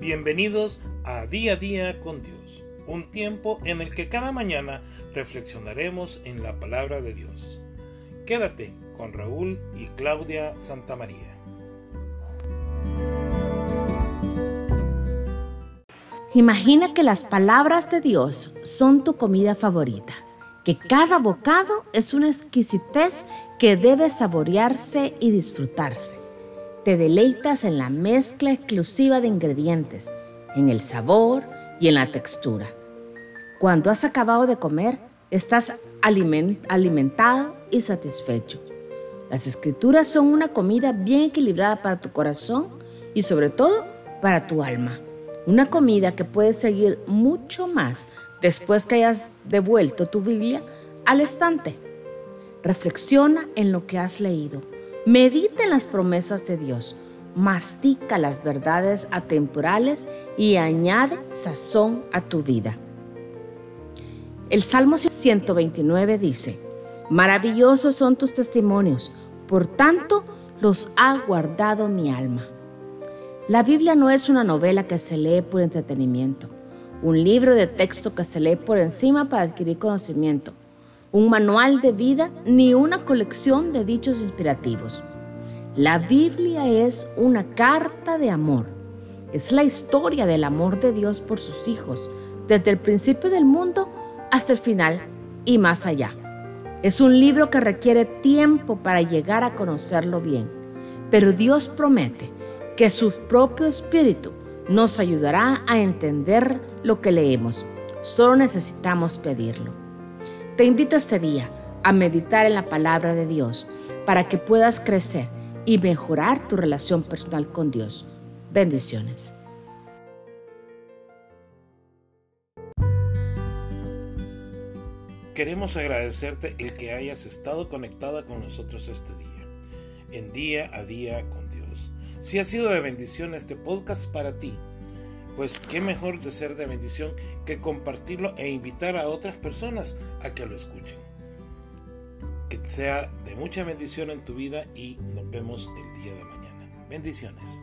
Bienvenidos a Día a Día con Dios, un tiempo en el que cada mañana reflexionaremos en la palabra de Dios. Quédate con Raúl y Claudia Santamaría. Imagina que las palabras de Dios son tu comida favorita, que cada bocado es una exquisitez que debe saborearse y disfrutarse. Te deleitas en la mezcla exclusiva de ingredientes, en el sabor y en la textura. Cuando has acabado de comer, estás alimentado y satisfecho. Las escrituras son una comida bien equilibrada para tu corazón y sobre todo para tu alma. Una comida que puedes seguir mucho más después que hayas devuelto tu Biblia al estante. Reflexiona en lo que has leído Medita en las promesas de Dios, mastica las verdades atemporales y añade sazón a tu vida. El Salmo 129 dice, Maravillosos son tus testimonios, por tanto los ha guardado mi alma. La Biblia no es una novela que se lee por entretenimiento, un libro de texto que se lee por encima para adquirir conocimiento un manual de vida ni una colección de dichos inspirativos. La Biblia es una carta de amor. Es la historia del amor de Dios por sus hijos, desde el principio del mundo hasta el final y más allá. Es un libro que requiere tiempo para llegar a conocerlo bien, pero Dios promete que su propio espíritu nos ayudará a entender lo que leemos. Solo necesitamos pedirlo. Te invito este día a meditar en la palabra de Dios para que puedas crecer y mejorar tu relación personal con Dios. Bendiciones. Queremos agradecerte el que hayas estado conectada con nosotros este día, en día a día con Dios. Si ha sido de bendición este podcast para ti, pues qué mejor de ser de bendición que compartirlo e invitar a otras personas a que lo escuchen. Que sea de mucha bendición en tu vida y nos vemos el día de mañana. Bendiciones.